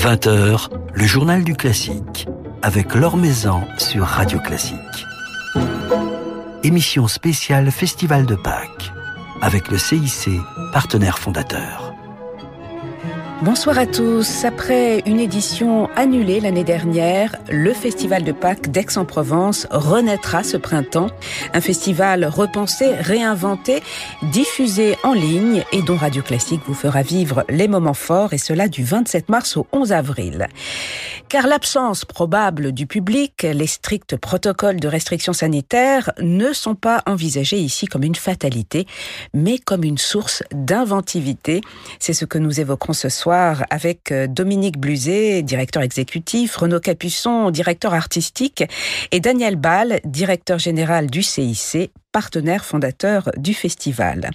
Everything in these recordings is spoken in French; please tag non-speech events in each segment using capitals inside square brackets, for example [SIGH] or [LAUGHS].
20h, le journal du classique, avec Laure Maison sur Radio Classique. Émission spéciale Festival de Pâques, avec le CIC, partenaire fondateur. Bonsoir à tous. Après une édition annulée l'année dernière, le Festival de Pâques d'Aix-en-Provence renaîtra ce printemps. Un festival repensé, réinventé, diffusé en ligne et dont Radio Classique vous fera vivre les moments forts et cela du 27 mars au 11 avril. Car l'absence probable du public, les stricts protocoles de restrictions sanitaires ne sont pas envisagés ici comme une fatalité, mais comme une source d'inventivité. C'est ce que nous évoquerons ce soir avec euh, Dominique Bluzet, directeur exécutif, Renaud Capuçon, directeur artistique, et Daniel Ball, directeur général du CIC, partenaire fondateur du festival.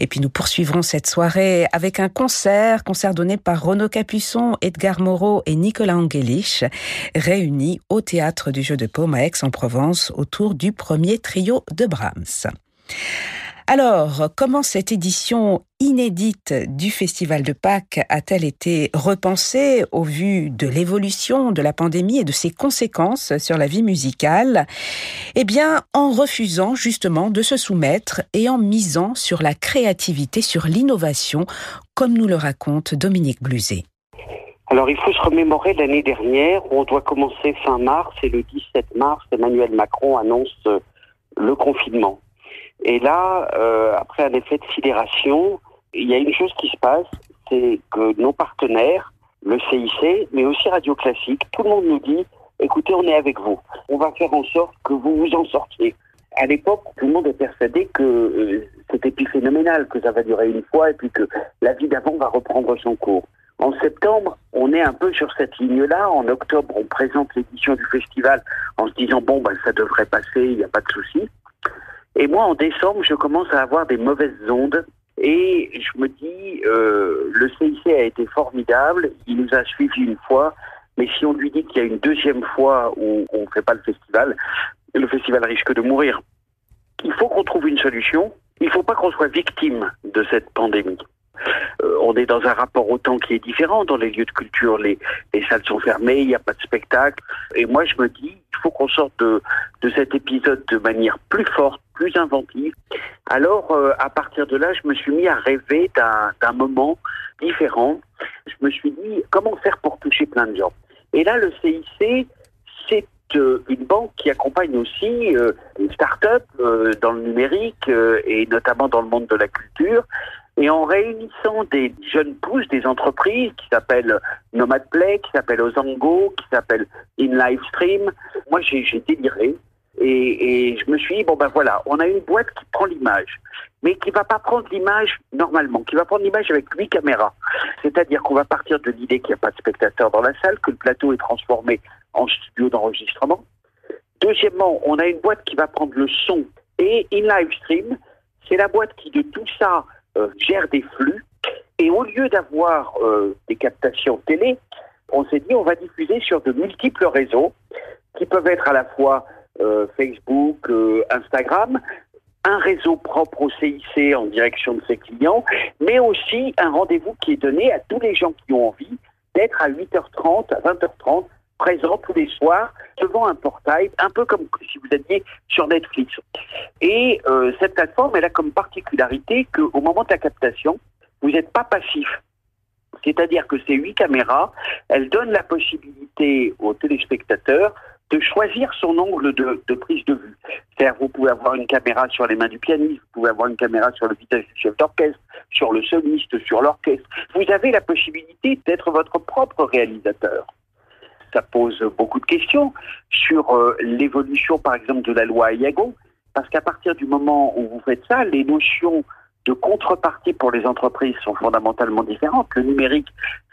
Et puis nous poursuivrons cette soirée avec un concert, concert donné par Renaud Capuçon, Edgar Moreau et Nicolas Angelich, réunis au théâtre du Jeu de Paume à Aix-en-Provence autour du premier trio de Brahms. Alors, comment cette édition inédite du Festival de Pâques a-t-elle été repensée au vu de l'évolution de la pandémie et de ses conséquences sur la vie musicale? Eh bien, en refusant justement de se soumettre et en misant sur la créativité, sur l'innovation, comme nous le raconte Dominique Bluzet. Alors il faut se remémorer l'année dernière où on doit commencer fin mars et le 17 mars, Emmanuel Macron annonce le confinement. Et là, euh, après un effet de sidération, il y a une chose qui se passe, c'est que nos partenaires, le CIC, mais aussi Radio Classique, tout le monde nous dit, écoutez, on est avec vous. On va faire en sorte que vous vous en sortiez. À l'époque, tout le monde est persuadé que euh, c'était phénoménal, que ça va durer une fois et puis que la vie d'avant va reprendre son cours. En septembre, on est un peu sur cette ligne-là. En octobre, on présente l'édition du festival en se disant bon, ben, ça devrait passer, il n'y a pas de souci. Et moi, en décembre, je commence à avoir des mauvaises ondes. Et je me dis, euh, le CIC a été formidable, il nous a suivis une fois, mais si on lui dit qu'il y a une deuxième fois où on ne fait pas le festival, le festival risque de mourir. Il faut qu'on trouve une solution. Il ne faut pas qu'on soit victime de cette pandémie. Euh, on est dans un rapport au temps qui est différent. Dans les lieux de culture, les, les salles sont fermées, il n'y a pas de spectacle. Et moi, je me dis, il faut qu'on sorte de, cet épisode de manière plus forte, plus inventive. Alors, euh, à partir de là, je me suis mis à rêver d'un moment différent. Je me suis dit, comment faire pour toucher plein de gens? Et là, le CIC, c'est euh, une banque qui accompagne aussi euh, une start-up dans le numérique et notamment dans le monde de la culture. Et en réunissant des jeunes pousses, des entreprises qui s'appellent Nomad Play, qui s'appellent Ozango, qui s'appellent In Livestream, moi j'ai déliré. Et, et, je me suis dit, bon ben voilà, on a une boîte qui prend l'image, mais qui va pas prendre l'image normalement, qui va prendre l'image avec huit caméras. C'est-à-dire qu'on va partir de l'idée qu'il n'y a pas de spectateurs dans la salle, que le plateau est transformé en studio d'enregistrement. Deuxièmement, on a une boîte qui va prendre le son et in live stream. C'est la boîte qui de tout ça gère des flux. Et au lieu d'avoir euh, des captations télé, on s'est dit on va diffuser sur de multiples réseaux qui peuvent être à la fois euh, Facebook, euh, Instagram, un réseau propre au CIC en direction de ses clients, mais aussi un rendez-vous qui est donné à tous les gens qui ont envie d'être à 8h30, à 20h30, présents tous les soirs devant un portail, un peu comme si vous étiez sur Netflix. Et euh, cette plateforme, elle a comme particularité qu'au moment de la captation, vous n'êtes pas passif. C'est-à-dire que ces huit caméras, elles donnent la possibilité aux téléspectateurs de choisir son angle de, prise de vue. C'est-à-dire, vous pouvez avoir une caméra sur les mains du pianiste, vous pouvez avoir une caméra sur le visage du chef d'orchestre, sur le soliste, sur l'orchestre. Vous avez la possibilité d'être votre propre réalisateur. Ça pose beaucoup de questions sur euh, l'évolution, par exemple, de la loi Iago, parce qu'à partir du moment où vous faites ça, les notions de contrepartie pour les entreprises sont fondamentalement différentes. Le numérique,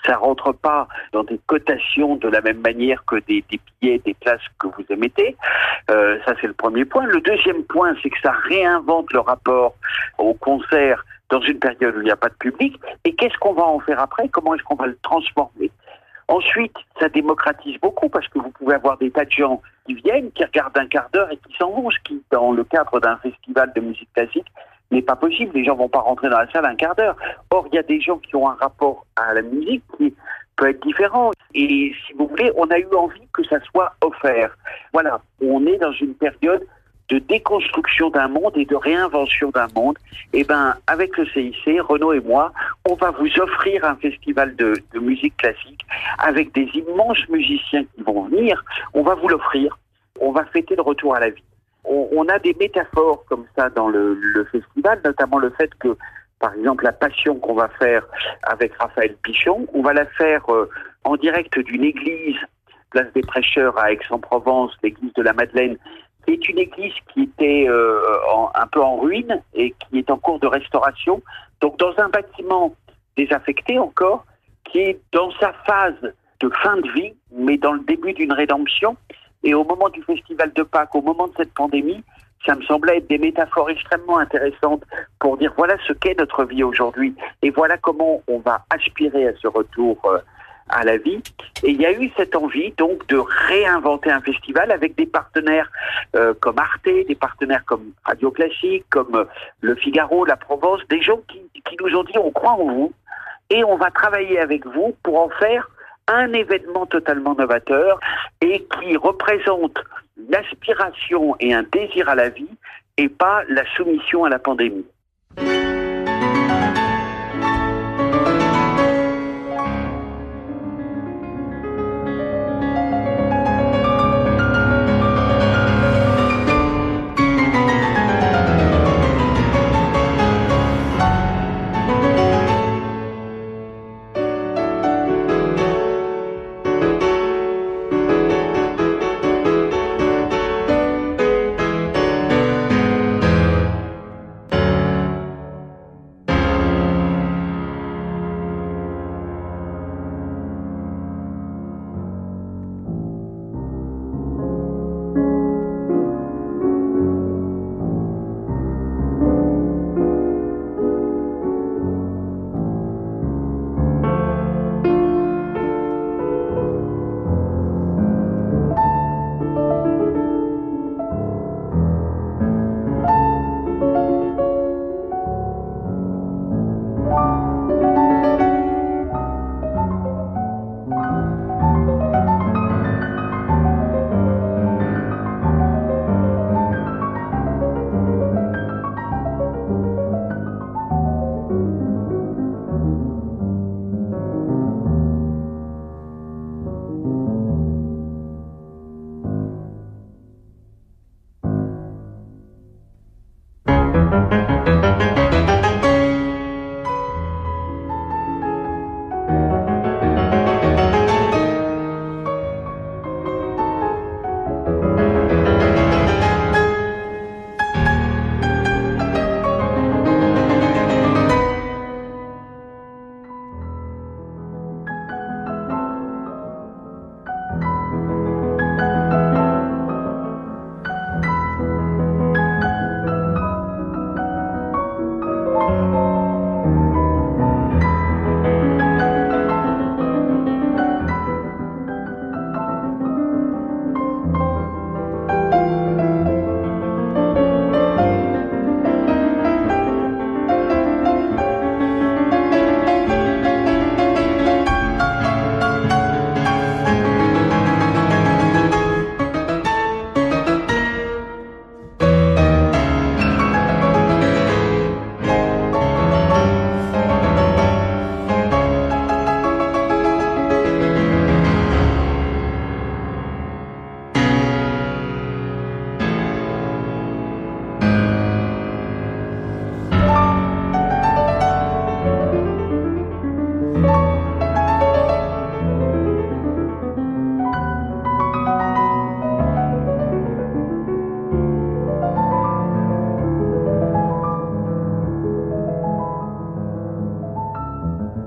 ça rentre pas dans des cotations de la même manière que des, billets, des places que vous émettez. Euh, ça, c'est le premier point. Le deuxième point, c'est que ça réinvente le rapport au concert dans une période où il n'y a pas de public. Et qu'est-ce qu'on va en faire après? Comment est-ce qu'on va le transformer? Ensuite, ça démocratise beaucoup parce que vous pouvez avoir des tas de gens qui viennent, qui regardent un quart d'heure et qui s'en vont, ce qui, dans le cadre d'un festival de musique classique, n'est pas possible. Les gens vont pas rentrer dans la salle un quart d'heure. Or, il y a des gens qui ont un rapport à la musique qui peut être différent. Et si vous voulez, on a eu envie que ça soit offert. Voilà, on est dans une période de déconstruction d'un monde et de réinvention d'un monde, eh ben, avec le CIC, Renaud et moi, on va vous offrir un festival de, musique classique avec des immenses musiciens qui vont venir. On va vous l'offrir. On va fêter le retour à la vie. On, a des métaphores comme ça dans le, le festival, notamment le fait que par exemple la passion qu'on va faire avec Raphaël Pichon, on va la faire euh, en direct d'une église, place des prêcheurs à Aix-en-Provence, l'église de la Madeleine, qui est une église qui était euh, un peu en ruine et qui est en cours de restauration. Donc dans un bâtiment désaffecté encore, qui est dans sa phase de fin de vie, mais dans le début d'une rédemption. Et au moment du festival de Pâques, au moment de cette pandémie, ça me semblait être des métaphores extrêmement intéressantes pour dire voilà ce qu'est notre vie aujourd'hui et voilà comment on va aspirer à ce retour euh, à la vie. Et il y a eu cette envie donc de réinventer un festival avec des partenaires euh, comme Arte, des partenaires comme Radio Classique, comme euh, Le Figaro, La Provence, des gens qui, qui nous ont dit on croit en vous et on va travailler avec vous pour en faire un événement totalement novateur et qui représente l'aspiration et un désir à la vie et pas la soumission à la pandémie.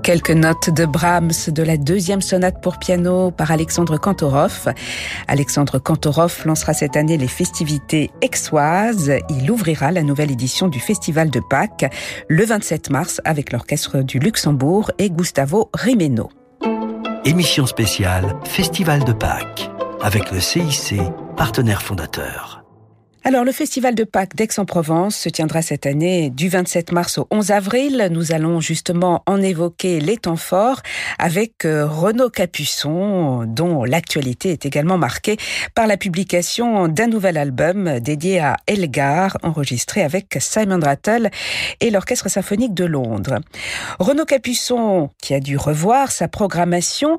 Quelques notes de Brahms de la deuxième sonate pour piano par Alexandre Kantorov. Alexandre Kantorov lancera cette année les festivités exoises. Il ouvrira la nouvelle édition du Festival de Pâques le 27 mars avec l'Orchestre du Luxembourg et Gustavo Rimeno. Émission spéciale Festival de Pâques avec le CIC, partenaire fondateur. Alors, le Festival de Pâques d'Aix-en-Provence se tiendra cette année du 27 mars au 11 avril. Nous allons justement en évoquer les temps forts avec euh, Renaud Capuçon, dont l'actualité est également marquée par la publication d'un nouvel album dédié à Elgar, enregistré avec Simon Rattle et l'Orchestre symphonique de Londres. Renaud Capuçon, qui a dû revoir sa programmation,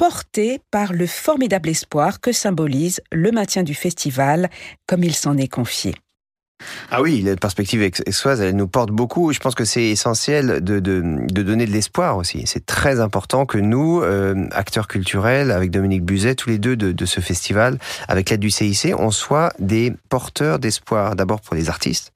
porté par le formidable espoir que symbolise le maintien du festival comme il s'en est confié. Ah oui, la perspective exoise, elle nous porte beaucoup. Je pense que c'est essentiel de, de, de, donner de l'espoir aussi. C'est très important que nous, euh, acteurs culturels, avec Dominique Buzet, tous les deux de, de ce festival, avec l'aide du CIC, on soit des porteurs d'espoir. D'abord pour les artistes,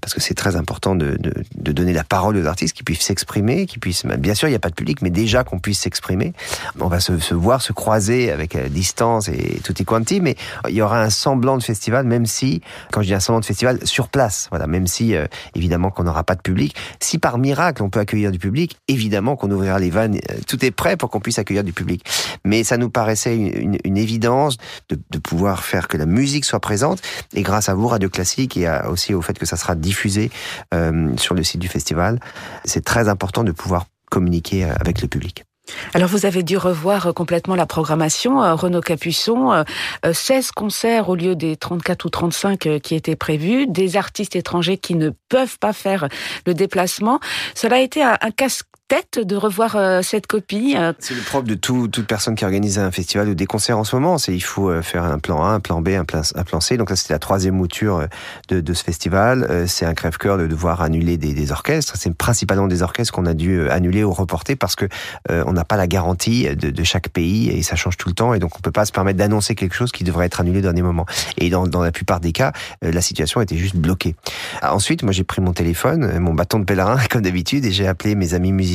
parce que c'est très important de, donner la parole aux artistes, qui puissent s'exprimer, qui puissent. Bien sûr, il n'y a pas de public, mais déjà qu'on puisse s'exprimer. On va se, se, voir, se croiser avec la distance et tout est quanti, mais il y aura un semblant de festival, même si, quand je dis un semblant de festival, sur place. Voilà, même si euh, évidemment qu'on n'aura pas de public. Si par miracle on peut accueillir du public, évidemment qu'on ouvrira les vannes. Euh, tout est prêt pour qu'on puisse accueillir du public. Mais ça nous paraissait une, une, évidence de, de, pouvoir faire que la musique soit présente. Et grâce à vous, Radio Classique, et aussi au fait que ça sera diffusé euh, sur le site du festival, c'est très important de pouvoir communiquer avec le public. Alors vous avez dû revoir euh, complètement la programmation, euh, Renaud Capuçon, 16 euh, concerts au lieu des 34 ou 35 qui étaient prévus, des artistes étrangers qui ne peuvent pas faire le déplacement. Cela a été un, casse tête de revoir euh, cette copie. Euh. C'est le propre de tout, toute personne qui organise un festival ou des concerts en ce moment. C'est il faut euh, faire un plan A, un plan B, un plan, C. Donc ça c'était la troisième mouture de, ce festival. C'est un crève-cœur de devoir annuler des, orchestres. C'est principalement des orchestres qu'on a dû annuler ou reporter parce que on n'a pas la garantie de, chaque pays et ça change tout le temps et donc on peut pas se permettre d'annoncer quelque chose qui devrait être annulé au dernier moment. Et dans la plupart des cas, la situation était juste bloquée. Ensuite, moi j'ai pris mon téléphone, mon bâton de pèlerin [LAUGHS] comme d'habitude et j'ai appelé mes amis musiciens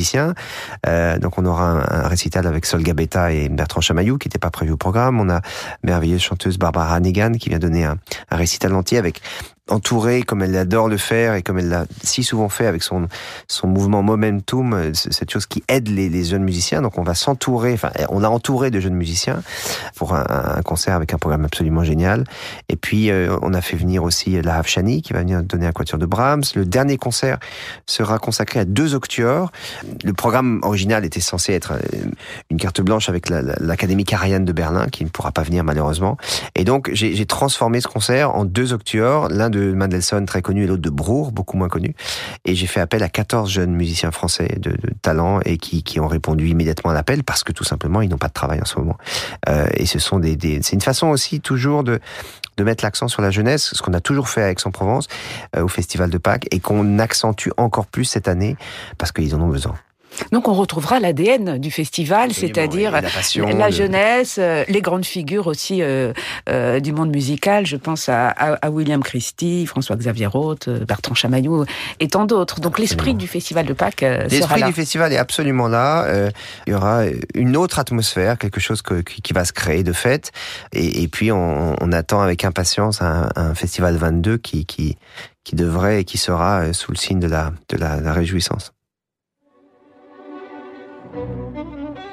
euh, donc on aura un, récital avec Sol Gabetta et Bertrand Chamaillou qui n'était pas prévu au programme. On a merveilleuse chanteuse Barbara Hannigan qui vient donner un, un récital entier avec entourée comme elle adore le faire et comme elle l'a si souvent fait avec son son mouvement momentum, euh, cette chose qui aide les, jeunes musiciens. Donc on va s'entourer, enfin on a entouré de jeunes musiciens pour un, concert avec un programme absolument génial. Et puis euh, on a fait venir aussi la Havshani qui va venir donner un quatuor de Brahms. Le dernier concert sera consacré à deux octuors. Le programme original était censé être euh, une carte blanche avec l'Académie Karajan de Berlin qui ne pourra pas venir malheureusement. Et donc j'ai transformé ce concert en deux octuors, l'un de Mendelssohn très connu et l'autre de Brour, beaucoup moins connu. Et j'ai fait appel à 14 jeunes musiciens français de, talent et qui, qui ont répondu immédiatement à l'appel parce que tout simplement ils n'ont pas de travail en ce moment. Euh, et ce sont des, des c'est une façon aussi toujours de de mettre l'accent sur la jeunesse, ce qu'on a toujours fait à Aix-en-Provence euh, au Festival de Pâques et qu'on accentue encore plus cette année parce qu'ils en ont besoin. Donc on retrouvera l'ADN du festival, c'est-à-dire la, jeunesse, euh, les grandes figures aussi euh, euh, du monde musical. Je pense à, à, William Christie, François-Xavier Roth, Bertrand Chamaillou et tant d'autres. Donc l'esprit du festival de Pâques sera là. L'esprit du festival est absolument là. il y aura une autre atmosphère, quelque chose que, qui va se créer de fait. Et, et puis on, on, attend avec impatience un, un festival 22 qui, qui, qui devrait et qui sera sous le signe de la, de la, la réjouissance. Thank you.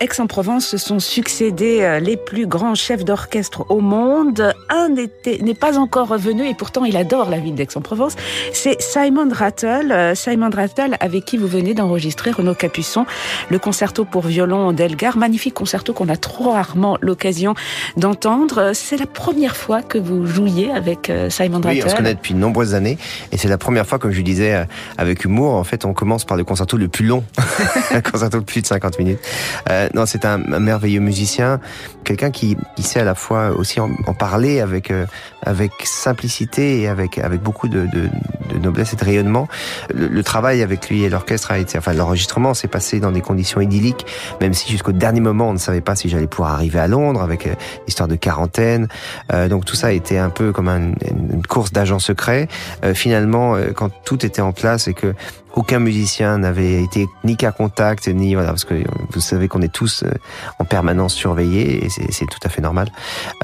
Aix-en-Provence se sont succédés euh, les plus grands chefs d'orchestre au monde. Un n'est pas encore revenu et pourtant il adore la ville d'Aix-en-Provence. C'est Simon Rattle. Euh, Simon Rattle avec qui vous venez d'enregistrer Renaud Capuçon le concerto pour violon d'Elgar. Magnifique concerto qu'on a trop rarement l'occasion d'entendre. C'est la première fois que vous jouiez avec euh, Simon Rattle. Oui, on se connaît depuis de nombreuses années et c'est la première fois, comme je disais avec humour, en fait on commence par le concerto le plus long, [LAUGHS] un concerto de plus de 50 minutes. Euh, non, c'est un, merveilleux musicien, quelqu'un qui, qui, sait à la fois aussi en, parler avec euh, avec simplicité et avec avec beaucoup de, de, de noblesse et de rayonnement. Le, travail avec lui et l'orchestre a été, enfin l'enregistrement s'est passé dans des conditions idylliques, même si jusqu'au dernier moment on ne savait pas si j'allais pouvoir arriver à Londres avec euh, l'histoire de quarantaine. Euh, donc tout ça a été un peu comme un, une course d'agents secrets. Euh, finalement, quand tout était en place et que aucun musicien n'avait été ni qu'à contact, ni voilà, parce que vous savez qu'on est tous euh, en permanence surveillés, et c'est tout à fait normal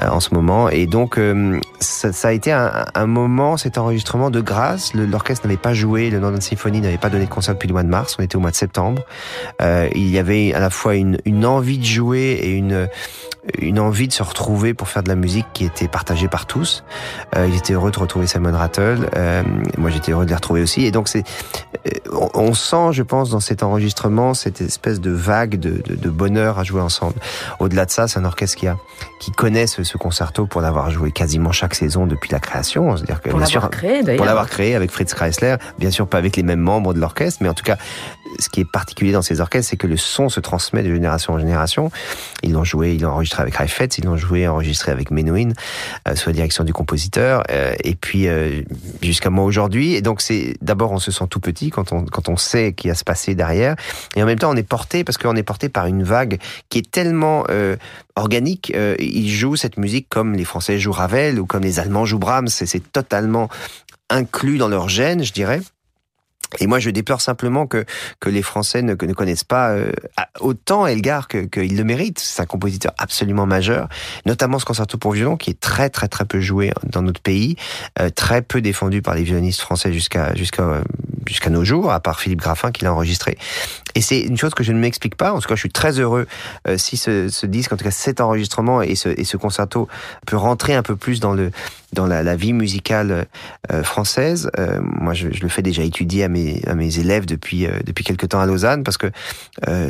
euh, en ce moment. Et donc, euh, ça, ça, a été un, un, moment, cet enregistrement de grâce. L'orchestre n'avait pas joué, le London Symphony n'avait pas donné de concert depuis le mois de mars, on était au mois de septembre. il y avait à la fois une, une envie de jouer et une une envie de se retrouver pour faire de la musique qui était partagée par tous. Euh, il était heureux de retrouver Simon Rattle. Euh, moi, j'étais heureux de les retrouver aussi. Et donc, c'est, euh, on, sent, je pense, dans cet enregistrement, cette espèce de vague de, de, de bonheur à jouer ensemble. Au-delà de ça, c'est un orchestre qui a, qui connaît ce, ce concerto pour l'avoir joué quasiment chaque saison depuis la création. C'est-à-dire que, pour l'avoir créé, d'ailleurs. Pour l'avoir créé avec Fritz Kreisler. Bien sûr, pas avec les mêmes membres de l'orchestre, mais en tout cas, ce qui est particulier dans ces orchestres, c'est que le son se transmet de génération en génération. Ils l'ont joué, ils l'ont enregistré avec Heifetz, ils l'ont joué, enregistré avec Menuhin, euh, sous la direction du compositeur, euh, et puis euh, jusqu'à moi aujourd'hui. Et donc c'est d'abord on se sent tout petit quand on quand on sait qu'il y a se passer derrière, et en même temps on est porté parce qu'on est porté par une vague qui est tellement euh, organique. Euh, ils jouent cette musique comme les Français jouent Ravel ou comme les Allemands jouent Brahms. C'est totalement inclus dans leur gène, je dirais. Et moi, je déplore simplement que que les Français ne, connaissent pas euh, autant Elgar qu'il que le mérite. C'est un compositeur absolument majeur, notamment ce concerto pour violon qui est très très très peu joué dans notre pays, euh, très peu défendu par les violonistes français jusqu'à jusqu'à jusqu'à nos jours, à part Philippe Graffin qui l'a enregistré. Et c'est une chose que je ne m'explique pas. En tout cas, je suis très heureux euh, si ce, ce, disque, en tout cas cet enregistrement et ce, et ce concerto peut rentrer un peu plus dans le dans la, la vie musicale euh, française. Euh, moi, je, je, le fais déjà étudier à mes, à mes élèves depuis euh, depuis quelques temps à Lausanne parce que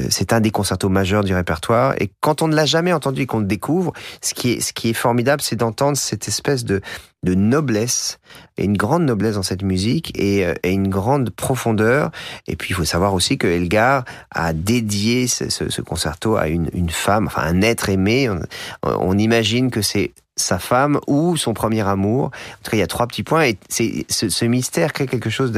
c'est un des concertos majeurs du répertoire. Et quand on ne l'a jamais entendu et qu'on le découvre, ce qui est ce qui est formidable, c'est d'entendre cette espèce de de noblesse et une grande noblesse dans cette musique et, euh, et, une grande profondeur. Et puis il faut savoir aussi que Elgar a dédié ce, ce, ce concerto à une, femme, enfin un être aimé. On, imagine que c'est sa femme ou son premier amour. En tout cas, il y a trois petits points et c'est ce, ce mystère crée quelque chose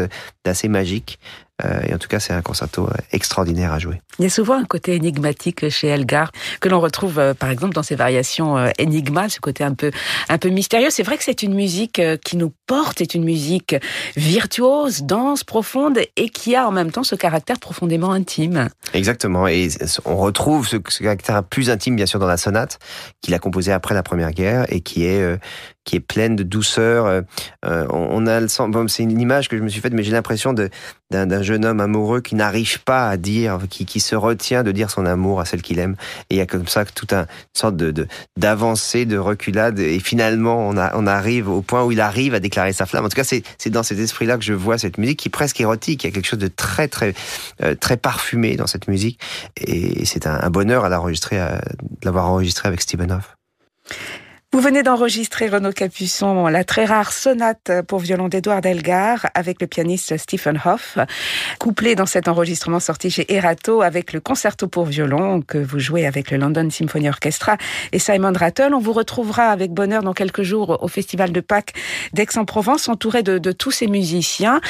d'assez magique. Euh, et en tout cas, c'est un concerto euh, extraordinaire à jouer. Il y a souvent un côté énigmatique chez Elgar que l'on retrouve, euh, par exemple, dans ses variations Enigma, ce côté un peu un peu mystérieux. C'est vrai que c'est une musique qui nous porte, c'est une musique virtuose, dense, profonde et qui a en même temps ce caractère profondément intime. Exactement. Et on retrouve ce, ce caractère plus intime, bien sûr, dans la sonate qu'il a composée après la Première Guerre et qui est qui est pleine de douceur. Euh, euh on a le sens, c'est une image que je me suis faite, mais j'ai l'impression d'un jeune homme amoureux qui n'arrive pas à dire, qui, qui se retient de dire son amour à celle qu'il aime. Et il y a comme ça tout un une sorte de d'avancée, de, de, reculade, et finalement on, a, on arrive au point où il arrive à déclarer sa flamme. En tout cas, c'est dans cet esprit-là que je vois cette musique qui est presque érotique. Il y a quelque chose de très très euh, très parfumé dans cette musique, et c'est un, bonheur à l'enregistrer, à l'avoir enregistré avec Stephen Hoff. Vous venez d'enregistrer Renaud Capuçon, la très rare sonate pour violon d'Edouard Delgar avec le pianiste Stephen Hoff, couplé dans cet enregistrement sorti chez Erato avec le concerto pour violon que vous jouez avec le London Symphony Orchestra et Simon Rattle. On vous retrouvera avec bonheur dans quelques jours au Festival de Pâques d'Aix-en-Provence, entouré de, de, tous ces musiciens.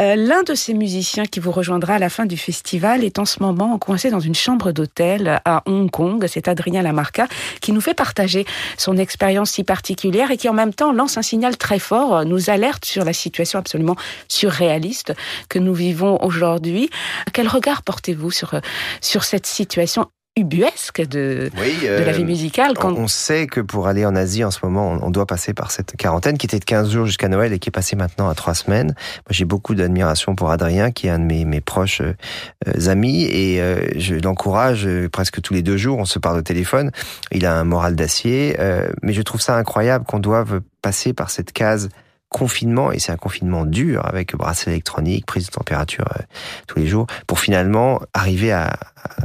Euh, L'un de ces musiciens qui vous rejoindra à la fin du festival est en ce moment coincé dans une chambre d'hôtel à Hong Kong. C'est Adrien Lamarca qui nous fait partager son expérience expérience si particulière et qui en même temps lance un signal très fort, nous alerte sur la situation absolument surréaliste que nous vivons aujourd'hui. Quel regard portez-vous sur, sur cette situation ubuesque de, de la vie euh, musicale. Quand... On sait que pour aller en Asie en ce moment, on doit passer par cette quarantaine qui était de 15 jours jusqu'à Noël et qui est passée maintenant à 3 semaines. Moi, j'ai beaucoup d'admiration pour Adrien, qui est un de mes, mes proches euh, amis, et euh, je l'encourage presque tous les deux jours. On se parle au téléphone. Il a un moral d'acier, mais je trouve ça incroyable qu'on doive passer par cette case confinement, et c'est un confinement dur avec bracelet électronique, prise de température euh, tous les jours, pour finalement arriver à,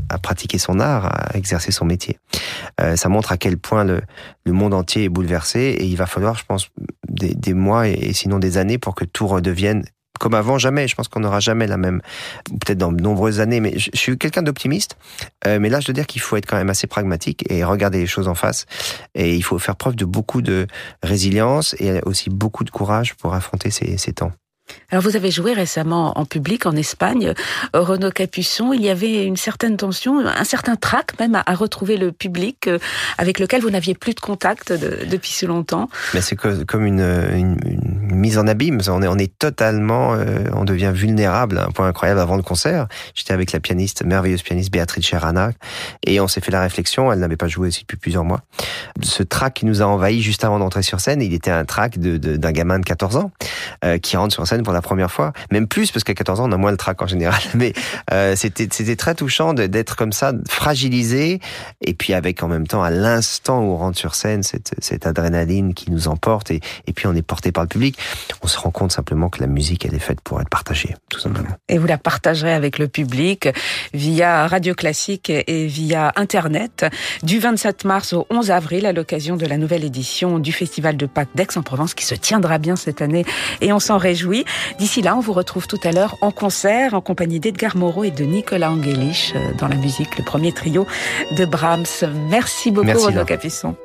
à, pratiquer son art, à exercer son métier. Euh, ça montre à quel point le, le, monde entier est bouleversé, et il va falloir, je pense, des, des mois et sinon des années pour que tout redevienne comme avant, jamais. Je pense qu'on n'aura jamais la même, peut-être dans de nombreuses années, mais je, suis quelqu'un d'optimiste. Euh, mais là, je dois dire qu'il faut être quand même assez pragmatique et regarder les choses en face. Et il faut faire preuve de beaucoup de résilience et aussi beaucoup de courage pour affronter ces, ces temps. Alors vous avez joué récemment en public en Espagne, euh, Renaud Capuçon. Il y avait une certaine tension, un certain trac même à, retrouver le public euh, avec lequel vous n'aviez plus de contact depuis si longtemps. Mais c'est comme une, mise en abîme. On est, totalement, euh, on devient vulnérable un point incroyable avant le concert. J'étais avec la pianiste, merveilleuse pianiste Béatrice Cherana, et on s'est fait la réflexion. Elle n'avait pas joué aussi depuis plusieurs mois. Ce trac qui nous a envahi juste avant d'entrer sur scène, il était un trac d'un de, d'un gamin de 14 ans qui rentre sur scène pour la première fois, même plus parce qu'à 14 ans on a moins le trac en général. [LAUGHS] Mais euh, c'était c'était très touchant d'être comme ça, fragilisé, et puis avec en même temps à l'instant où on rentre sur scène cette, cette adrénaline qui nous emporte et, et puis on est porté par le public. On se rend compte simplement que la musique elle est faite pour être partagée, tout simplement. Et vous la partagerez avec le public via Radio Classique et via Internet du 27 mars au 11 avril à l'occasion de la nouvelle édition du Festival de Pâques d'Aix-en-Provence qui se tiendra bien cette année et on s'en réjouit. D'ici là, on vous retrouve tout à l'heure en concert en compagnie d'Edgar Moreau et de Nicolas Angelich euh, dans la musique, le premier trio de Brahms. Merci beaucoup, Renaud Capuçon.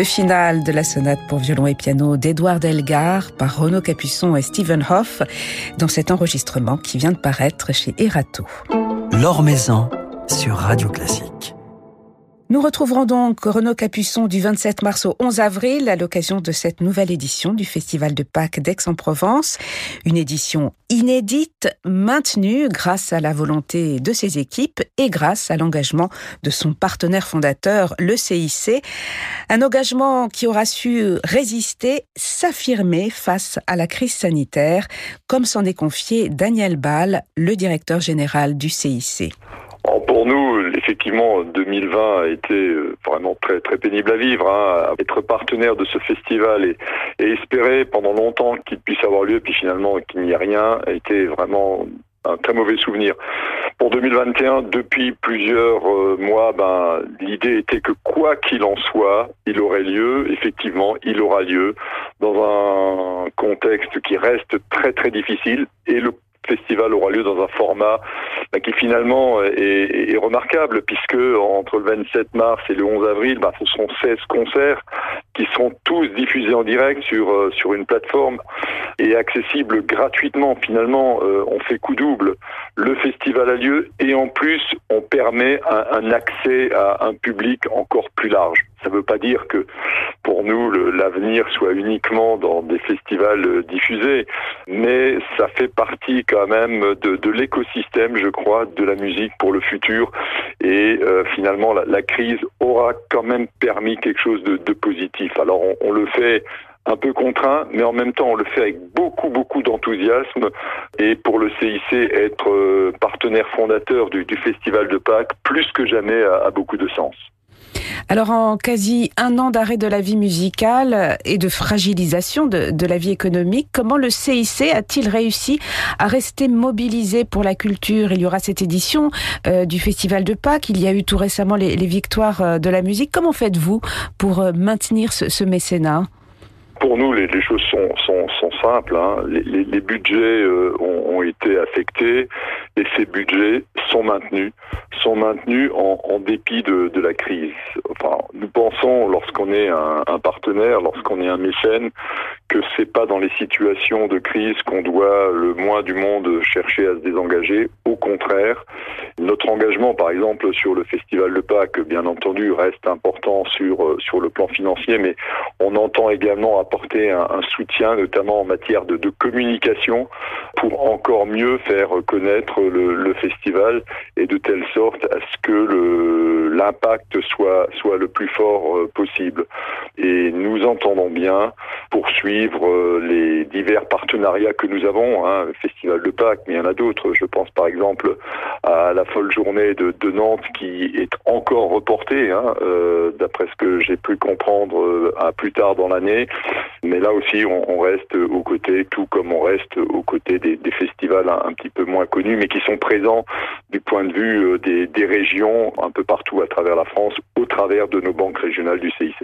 Le final de la sonate pour violon et piano d'Edouard Delgar par Renaud Capuçon et Stephen Hoff dans cet enregistrement qui vient de paraître chez Erato. L'Or Maison sur Radio Classique. Nous retrouverons donc Renaud Capuçon du 27 mars au 11 avril à l'occasion de cette nouvelle édition du Festival de Pâques d'Aix-en-Provence. Une édition inédite, maintenue grâce à la volonté de ses équipes et grâce à l'engagement de son partenaire fondateur, le CIC. Un engagement qui aura su résister, s'affirmer face à la crise sanitaire, comme s'en est confié Daniel Ball, le directeur général du CIC. pour nous, effectivement 2020 a été euh, vraiment très très pénible à vivre. Hein. Être partenaire de ce festival et, espérer pendant longtemps qu'il puisse avoir lieu, puis finalement qu'il n'y ait rien, a été vraiment un très mauvais souvenir. Pour 2021, depuis plusieurs euh, mois, ben, l'idée était que quoi qu'il en soit, il aurait lieu. Effectivement, il aura lieu dans un contexte qui reste très très difficile et le festival aura lieu dans un format bah, qui finalement est, est, remarquable puisque entre le 27 mars et le 11 avril, bah, ce seront 16 concerts qui seront tous diffusés en direct sur euh, sur une plateforme et accessibles gratuitement. Finalement, euh, on fait coup double. Le festival a lieu et en plus, on permet un accès à un public encore plus large. Ça ne veut pas dire que pour nous l'avenir soit uniquement dans des festivals euh, diffusés, mais ça fait partie quand même de, de l'écosystème, je crois, de la musique pour le futur. Et euh, finalement, la, la, crise aura quand même permis quelque chose de, de positif. Alors on, on le fait un peu contraint, mais en même temps on le fait avec beaucoup beaucoup d'enthousiasme. Et pour le CIC, être euh, partenaire fondateur du, du Festival de Pâques, plus que jamais, a, a beaucoup de sens. Alors en quasi un an d'arrêt de la vie musicale et de fragilisation de, la vie économique, comment le CIC a-t-il réussi à rester mobilisé pour la culture? Il y aura cette édition euh, du Festival de Pâques, il y a eu tout récemment les, victoires euh, de la musique. Comment faites-vous pour euh, maintenir ce, mécénat? Pour nous, les, choses sont, simples. Hein. Les, budgets ont, été affectés et ces budgets sont maintenus, sont maintenus en, dépit de, la crise. Enfin, nous pensons, lorsqu'on est un, partenaire, lorsqu'on est un mécène, que c'est pas dans les situations de crise qu'on doit le moins du monde chercher à se désengager. Au contraire, notre engagement, par exemple, sur le Festival de Pâques, bien entendu, reste important sur, euh, sur le plan financier, mais on entend également apporter un, soutien, notamment en matière de, communication, pour encore mieux faire connaître le, le, festival et de telle sorte à ce que l'impact soit, soit le plus fort euh, possible. Et nous entendons bien poursuivre euh, les divers partenariats que nous avons, hein, le Festival de Pâques, mais il y en a d'autres. Je pense par exemple à la folle journée de, de Nantes qui est encore reportée, hein, euh, d'après ce que j'ai pu comprendre euh, à plus tard dans l'année. Mais là aussi, on, reste aux côtés, tout comme on reste aux côtés des, festivals un, petit peu moins connus, mais qui sont présents du point de vue euh, des, régions un peu partout à travers la France, au travers de nos banques régionales du CIC.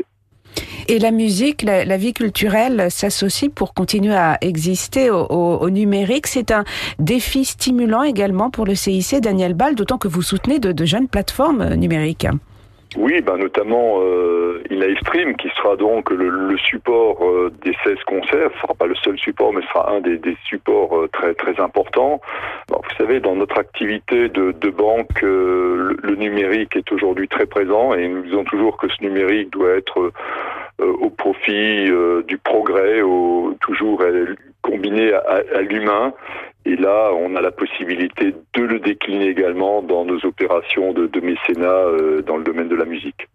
Et la musique, la, vie culturelle s'associe pour continuer à exister au, numérique. C'est un défi stimulant également pour le CIC, Daniel Ball, d'autant que vous soutenez de, de jeunes plateformes numériques. Oui, ben notamment euh, InLiveStream qui sera donc le, le support euh, des 16 concerts. Ce sera pas le seul support, mais ce sera un des, des supports euh, très très importants. vous savez, dans notre activité de, de banque, euh, le, le, numérique est aujourd'hui très présent et nous disons toujours que ce numérique doit être euh, au profit euh, du progrès, au, toujours combiné à, à l'humain. Et là, on a la possibilité de le décliner également dans nos opérations de, mécénat euh, dans le domaine de la musique.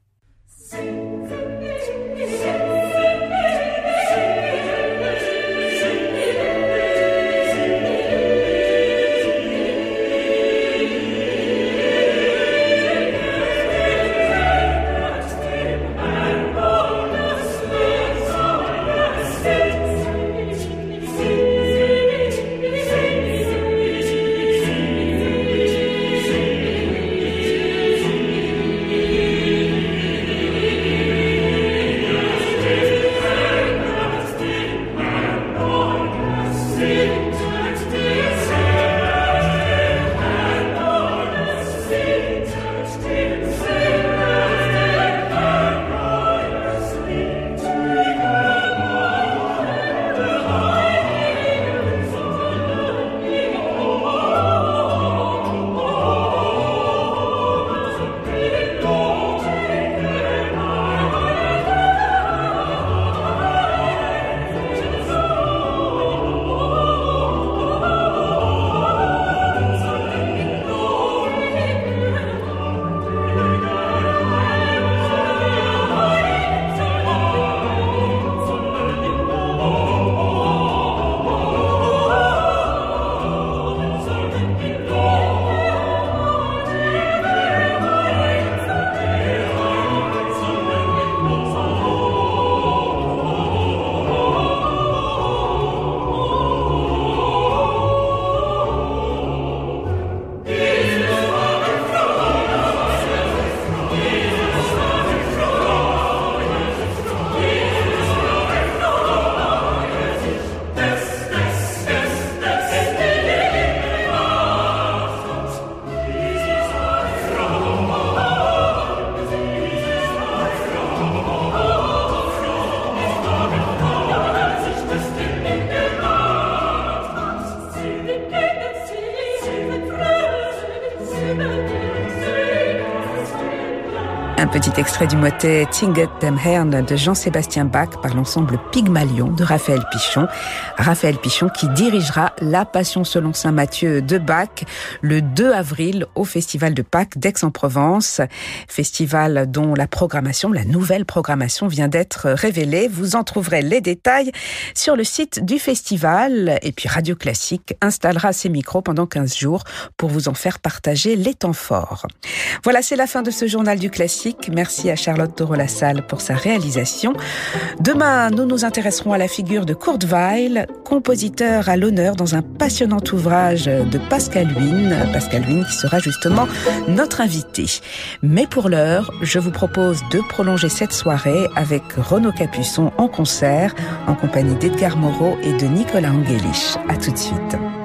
Un petit extrait du motet Tinget dem Herrn de Jean-Sébastien Bach par l'ensemble Pygmalion de Raphaël Pichon. Raphaël Pichon qui dirigera la Passion selon Saint Matthieu de Bach le 2 avril au Festival de Pâques d'Aix-en-Provence. Festival dont la programmation, la nouvelle programmation vient d'être révélée. Vous en trouverez les détails sur le site du festival. Et puis Radio Classique installera ses micros pendant 15 jours pour vous en faire partager les temps forts. Voilà, c'est la fin de ce journal du classique. Merci à Charlotte Dorolassalle pour sa réalisation. Demain, nous nous intéresserons à la figure de Kurt Weill, compositeur à l'honneur dans un passionnant ouvrage de Pascal Huynh. Pascal Huynh qui sera justement notre invité. Mais pour l'heure, je vous propose de prolonger cette soirée avec Renaud Capuçon en concert en compagnie d'Edgar Moreau et de Nicolas Angelich. À tout de suite.